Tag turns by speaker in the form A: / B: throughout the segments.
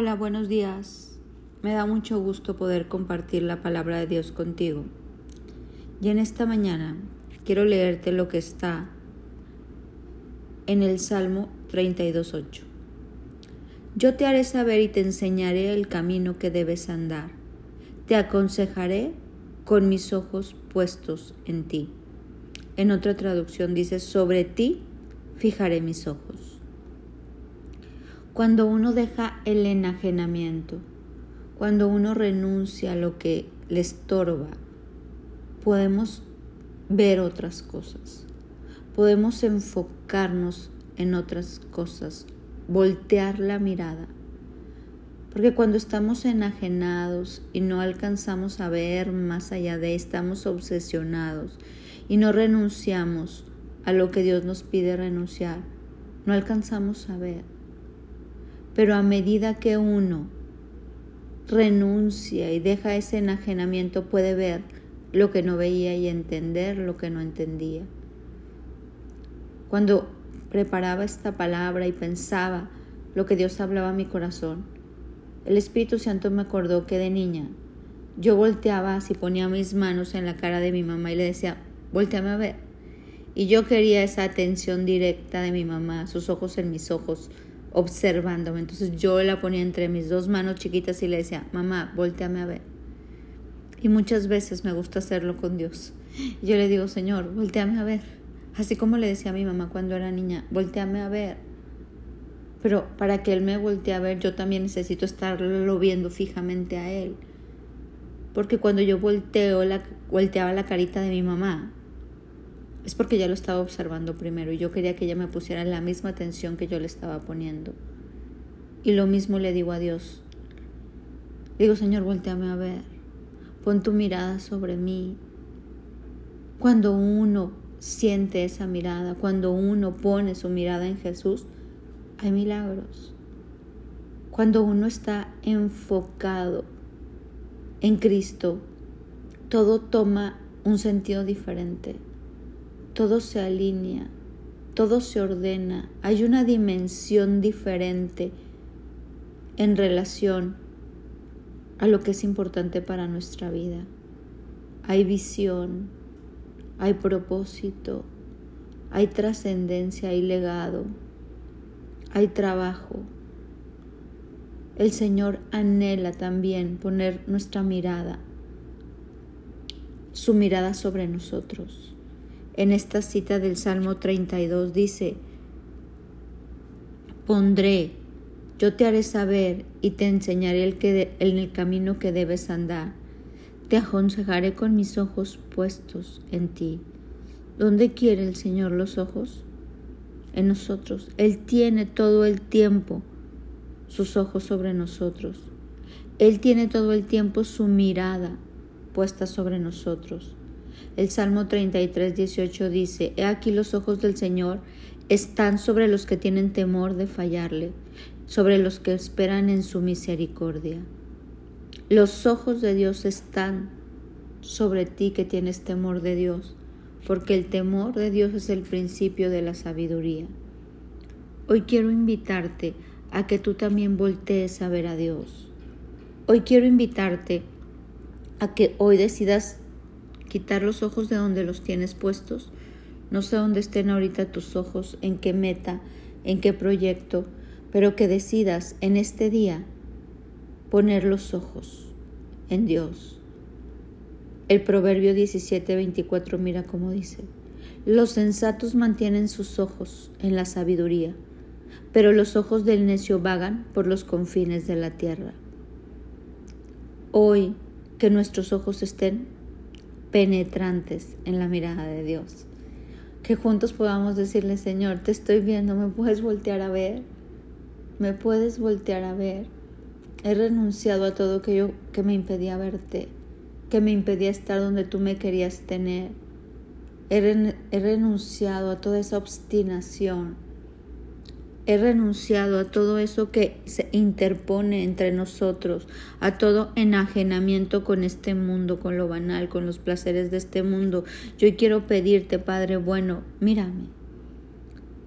A: Hola, buenos días. Me da mucho gusto poder compartir la palabra de Dios contigo. Y en esta mañana quiero leerte lo que está en el Salmo 32.8. Yo te haré saber y te enseñaré el camino que debes andar. Te aconsejaré con mis ojos puestos en ti. En otra traducción dice, sobre ti fijaré mis ojos. Cuando uno deja el enajenamiento, cuando uno renuncia a lo que le estorba, podemos ver otras cosas, podemos enfocarnos en otras cosas, voltear la mirada. Porque cuando estamos enajenados y no alcanzamos a ver más allá de, estamos obsesionados y no renunciamos a lo que Dios nos pide renunciar, no alcanzamos a ver. Pero a medida que uno renuncia y deja ese enajenamiento, puede ver lo que no veía y entender lo que no entendía. Cuando preparaba esta palabra y pensaba lo que Dios hablaba a mi corazón, el Espíritu Santo me acordó que de niña yo volteaba así, ponía mis manos en la cara de mi mamá y le decía, volteame a ver. Y yo quería esa atención directa de mi mamá, sus ojos en mis ojos, observándome. Entonces yo la ponía entre mis dos manos chiquitas y le decía, mamá, volteame a ver. Y muchas veces me gusta hacerlo con Dios. yo le digo, Señor, volteame a ver. Así como le decía a mi mamá cuando era niña, volteame a ver. Pero para que Él me voltee a ver, yo también necesito estarlo viendo fijamente a Él. Porque cuando yo volteo la, volteaba la carita de mi mamá, es porque ya lo estaba observando primero y yo quería que ella me pusiera la misma atención que yo le estaba poniendo. Y lo mismo le digo a Dios. digo, Señor, volteame a ver. Pon tu mirada sobre mí. Cuando uno siente esa mirada, cuando uno pone su mirada en Jesús, hay milagros. Cuando uno está enfocado en Cristo, todo toma un sentido diferente todo se alinea, todo se ordena, hay una dimensión diferente en relación a lo que es importante para nuestra vida. Hay visión, hay propósito, hay trascendencia, hay legado, hay trabajo. El Señor anhela también poner nuestra mirada, su mirada sobre nosotros en esta cita del Salmo 32 dice, pondré, yo te haré saber y te enseñaré el que en el camino que debes andar. Te aconsejaré con mis ojos puestos en ti. ¿Dónde quiere el Señor los ojos? En nosotros. Él tiene todo el tiempo sus ojos sobre nosotros. Él tiene todo el tiempo su mirada puesta sobre nosotros. El Salmo 33, 18 dice, He aquí los ojos del Señor están sobre los que tienen temor de fallarle, sobre los que esperan en su misericordia. Los ojos de Dios están sobre ti que tienes temor de Dios, porque el temor de Dios es el principio de la sabiduría. Hoy quiero invitarte a que tú también voltees a ver a Dios. Hoy quiero invitarte a que hoy decidas quitar los ojos de donde los tienes puestos. No sé dónde estén ahorita tus ojos, en qué meta, en qué proyecto, pero que decidas en este día poner los ojos en Dios. El Proverbio 17:24 mira cómo dice, los sensatos mantienen sus ojos en la sabiduría, pero los ojos del necio vagan por los confines de la tierra. Hoy que nuestros ojos estén penetrantes en la mirada de Dios. Que juntos podamos decirle, Señor, te estoy viendo, me puedes voltear a ver, me puedes voltear a ver. He renunciado a todo aquello que me impedía verte, que me impedía estar donde tú me querías tener. He, he renunciado a toda esa obstinación He renunciado a todo eso que se interpone entre nosotros, a todo enajenamiento con este mundo, con lo banal, con los placeres de este mundo. Yo quiero pedirte, Padre bueno, mírame.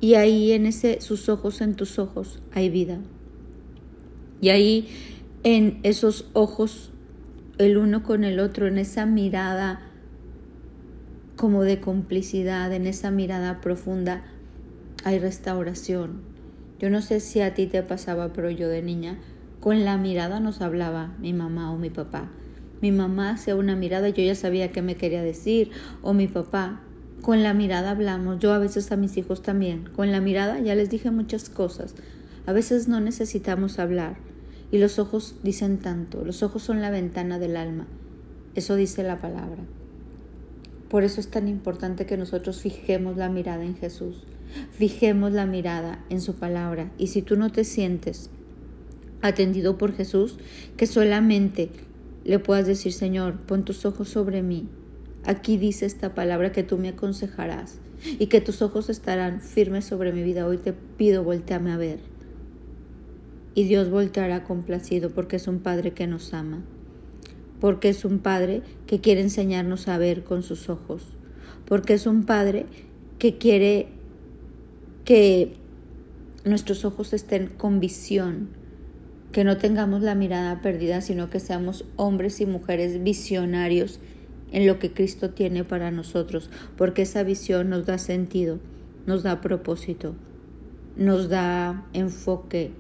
A: Y ahí en ese sus ojos en tus ojos hay vida. Y ahí en esos ojos, el uno con el otro, en esa mirada como de complicidad, en esa mirada profunda, hay restauración. Yo no sé si a ti te pasaba, pero yo de niña, con la mirada nos hablaba mi mamá o mi papá. Mi mamá hacía una mirada y yo ya sabía qué me quería decir, o mi papá. Con la mirada hablamos, yo a veces a mis hijos también. Con la mirada ya les dije muchas cosas. A veces no necesitamos hablar. Y los ojos dicen tanto, los ojos son la ventana del alma. Eso dice la palabra. Por eso es tan importante que nosotros fijemos la mirada en Jesús, fijemos la mirada en su palabra. Y si tú no te sientes atendido por Jesús, que solamente le puedas decir, Señor, pon tus ojos sobre mí. Aquí dice esta palabra que tú me aconsejarás y que tus ojos estarán firmes sobre mi vida. Hoy te pido, volteame a ver. Y Dios volteará complacido porque es un Padre que nos ama porque es un Padre que quiere enseñarnos a ver con sus ojos, porque es un Padre que quiere que nuestros ojos estén con visión, que no tengamos la mirada perdida, sino que seamos hombres y mujeres visionarios en lo que Cristo tiene para nosotros, porque esa visión nos da sentido, nos da propósito, nos da enfoque,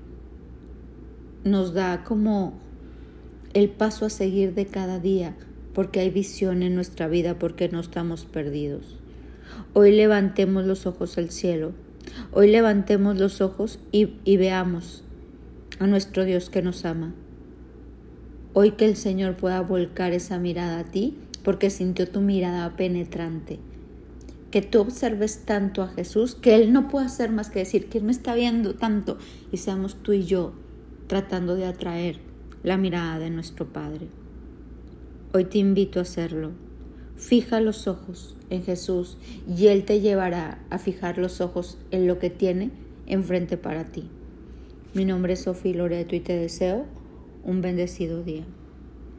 A: nos da como el paso a seguir de cada día, porque hay visión en nuestra vida, porque no estamos perdidos. Hoy levantemos los ojos al cielo, hoy levantemos los ojos y, veamos a nuestro Dios que nos ama. Hoy que el Señor pueda volcar esa mirada a ti, porque sintió tu mirada penetrante. Que tú observes tanto a Jesús que Él no puede hacer más que decir que Él me está viendo tanto y seamos tú y yo tratando de atraer la mirada de nuestro Padre. Hoy te invito a hacerlo. Fija los ojos en Jesús y Él te llevará a fijar los ojos en lo que tiene enfrente para ti. Mi nombre es Sofía Loreto y te deseo un bendecido día.